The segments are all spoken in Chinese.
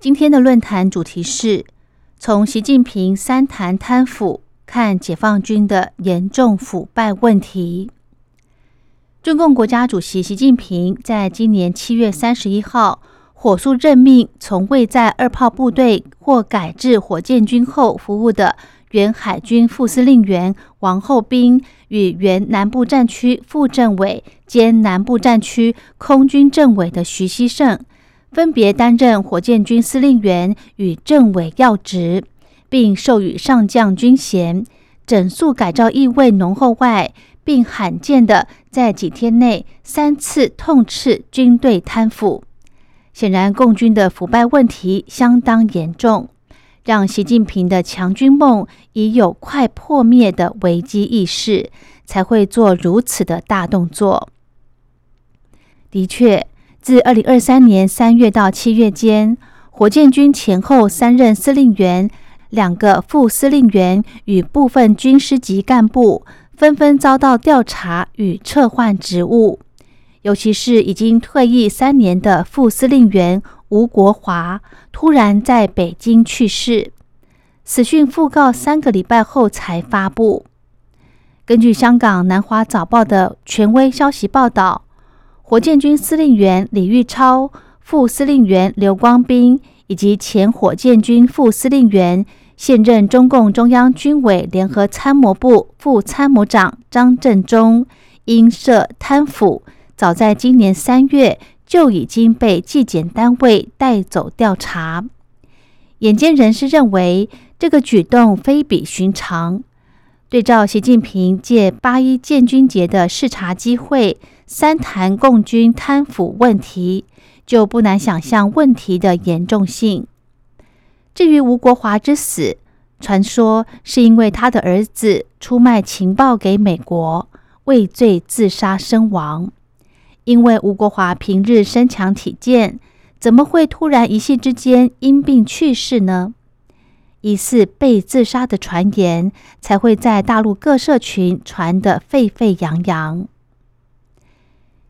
今天的论坛主题是从习近平三谈贪腐看解放军的严重腐败问题。中共国家主席习近平在今年七月三十一号火速任命从未在二炮部队或改制火箭军后服务的。原海军副司令员王厚斌与原南部战区副政委兼南部战区空军政委的徐希胜，分别担任火箭军司令员与政委要职，并授予上将军衔，整肃改造意味浓厚外，并罕见的在几天内三次痛斥军队贪腐。显然，共军的腐败问题相当严重。让习近平的强军梦已有快破灭的危机意识，才会做如此的大动作。的确，自二零二三年三月到七月间，火箭军前后三任司令员、两个副司令员与部分军师级干部纷纷遭到调查与撤换职务，尤其是已经退役三年的副司令员。吴国华突然在北京去世，死讯讣告三个礼拜后才发布。根据香港南华早报的权威消息报道，火箭军司令员李玉超、副司令员刘光斌以及前火箭军副司令员、现任中共中央军委联合参谋部副参谋长张振中，因涉贪腐，早在今年三月。就已经被纪检单位带走调查。眼尖人士认为，这个举动非比寻常。对照习近平借八一建军节的视察机会，三谈共军贪腐问题，就不难想象问题的严重性。至于吴国华之死，传说是因为他的儿子出卖情报给美国，畏罪自杀身亡。因为吴国华平日身强体健，怎么会突然一夕之间因病去世呢？疑似被自杀的传言才会在大陆各社群传得沸沸扬扬。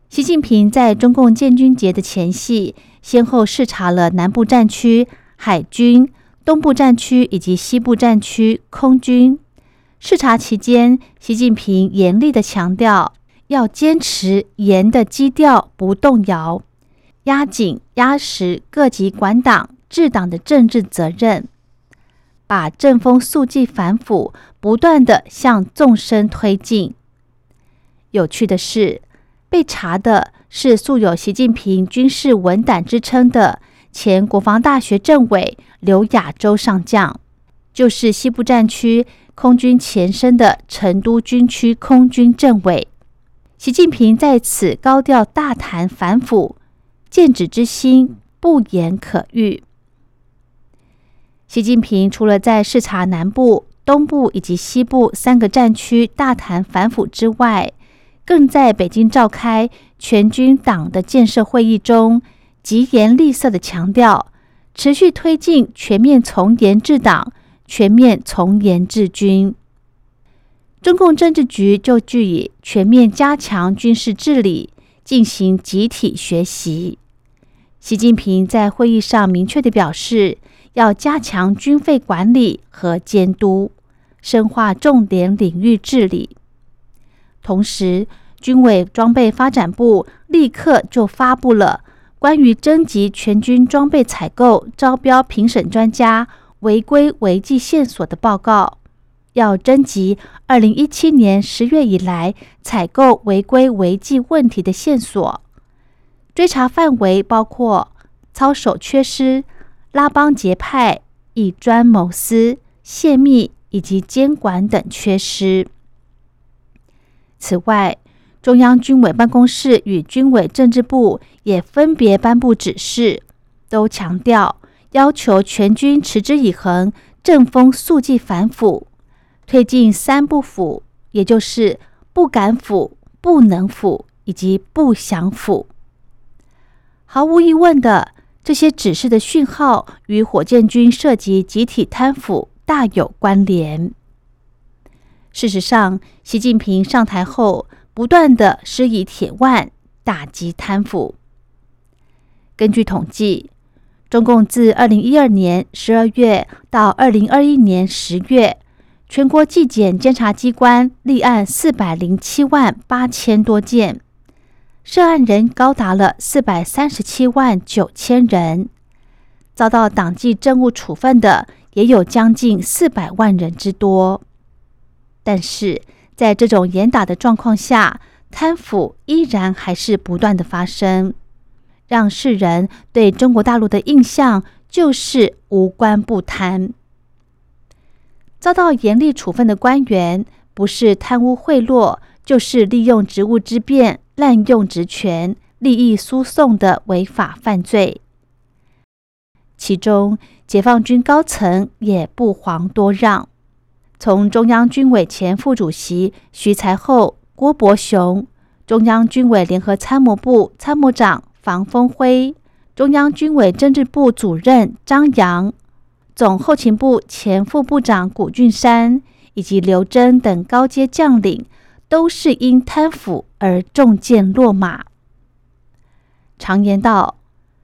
习近平在中共建军节的前夕，先后视察了南部战区海军、东部战区以及西部战区空军。视察期间，习近平严厉的强调。要坚持严的基调不动摇，压紧压实各级管党治党的政治责任，把正风肃纪反腐不断的向纵深推进。有趣的是，被查的是素有习近平军事文胆之称的前国防大学政委刘亚洲上将，就是西部战区空军前身的成都军区空军政委。习近平在此高调大谈反腐，剑指之心不言可喻。习近平除了在视察南部、东部以及西部三个战区大谈反腐之外，更在北京召开全军党的建设会议中，疾言厉色的强调，持续推进全面从严治党、全面从严治军。中共政治局就据以全面加强军事治理，进行集体学习。习近平在会议上明确的表示，要加强军费管理和监督，深化重点领域治理。同时，军委装备发展部立刻就发布了关于征集全军装备采购、招标评审专家违规违纪线索的报告。要征集二零一七年十月以来采购违规违纪问题的线索，追查范围包括操守缺失、拉帮结派、以专谋私、泄密以及监管等缺失。此外，中央军委办公室与军委政治部也分别颁布指示，都强调要求全军持之以恒，正风肃纪反腐，推进三不腐，也就是不敢腐、不能腐以及不想腐。毫无疑问的，这些指示的讯号与火箭军涉及集体贪腐大有关联。事实上，习近平上台后，不断的施以铁腕打击贪腐。根据统计，中共自二零一二年十二月到二零二一年十月，全国纪检监察机关立案四百零七万八千多件。涉案人高达了四百三十七万九千人，遭到党纪政务处分的也有将近四百万人之多。但是在这种严打的状况下，贪腐依然还是不断的发生，让世人对中国大陆的印象就是无官不贪。遭到严厉处分的官员，不是贪污贿赂，就是利用职务之便。滥用职权、利益输送的违法犯罪，其中解放军高层也不遑多让。从中央军委前副主席徐才厚、郭伯雄，中央军委联合参谋部参谋长房峰辉，中央军委政治部主任张扬，总后勤部前副部长谷俊山，以及刘真等高阶将领。都是因贪腐而中箭落马。常言道：“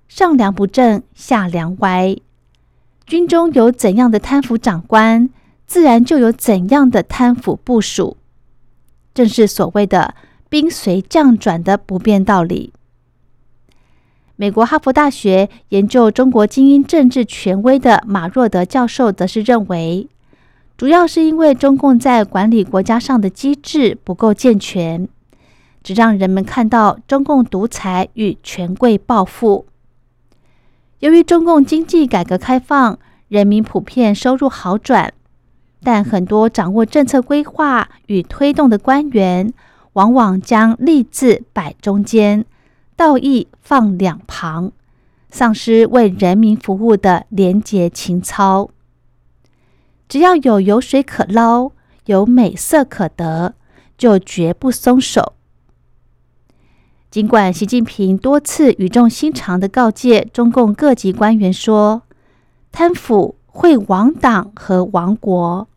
上梁不正下梁歪。”军中有怎样的贪腐长官，自然就有怎样的贪腐部署。正是所谓的“兵随将转”的不变道理。美国哈佛大学研究中国精英政治权威的马若德教授，则是认为。主要是因为中共在管理国家上的机制不够健全，只让人们看到中共独裁与权贵暴富。由于中共经济改革开放，人民普遍收入好转，但很多掌握政策规划与推动的官员，往往将利字摆中间，道义放两旁，丧失为人民服务的廉洁情操。只要有油水可捞，有美色可得，就绝不松手。尽管习近平多次语重心长的告诫中共各级官员说，贪腐会亡党和亡国，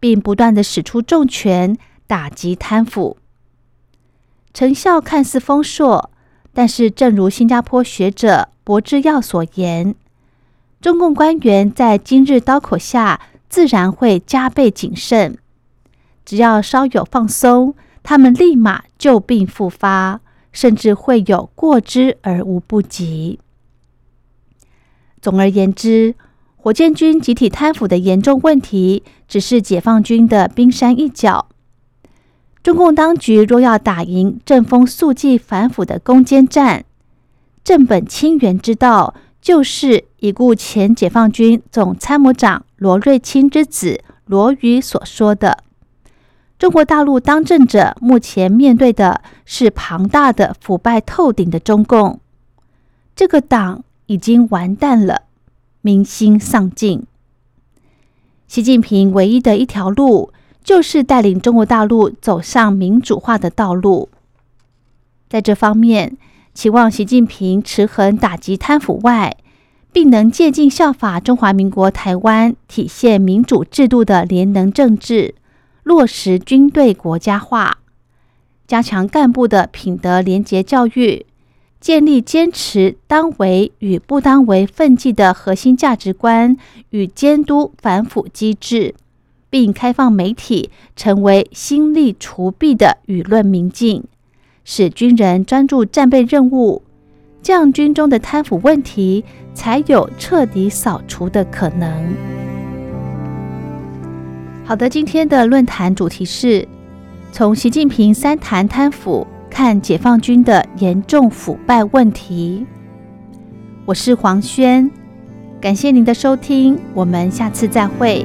并不断的使出重拳打击贪腐，成效看似丰硕，但是正如新加坡学者博志耀所言，中共官员在今日刀口下。自然会加倍谨慎，只要稍有放松，他们立马旧病复发，甚至会有过之而无不及。总而言之，火箭军集体贪腐的严重问题，只是解放军的冰山一角。中共当局若要打赢正风肃纪反腐的攻坚战，正本清源之道。就是已故前解放军总参谋长罗瑞卿之子罗宇所说的：“中国大陆当政者目前面对的是庞大的腐败透顶的中共，这个党已经完蛋了，民心丧尽。习近平唯一的一条路，就是带领中国大陆走上民主化的道路。在这方面。”期望习近平持衡打击贪腐外，并能借鉴效法中华民国台湾体现民主制度的联能政治，落实军队国家化，加强干部的品德廉洁教育，建立坚持当为与不当为奋进的核心价值观与监督反腐机制，并开放媒体成为心力除弊的舆论明镜。使军人专注战备任务，这样军中的贪腐问题才有彻底扫除的可能。好的，今天的论坛主题是从习近平三谈贪腐看解放军的严重腐败问题。我是黄轩，感谢您的收听，我们下次再会。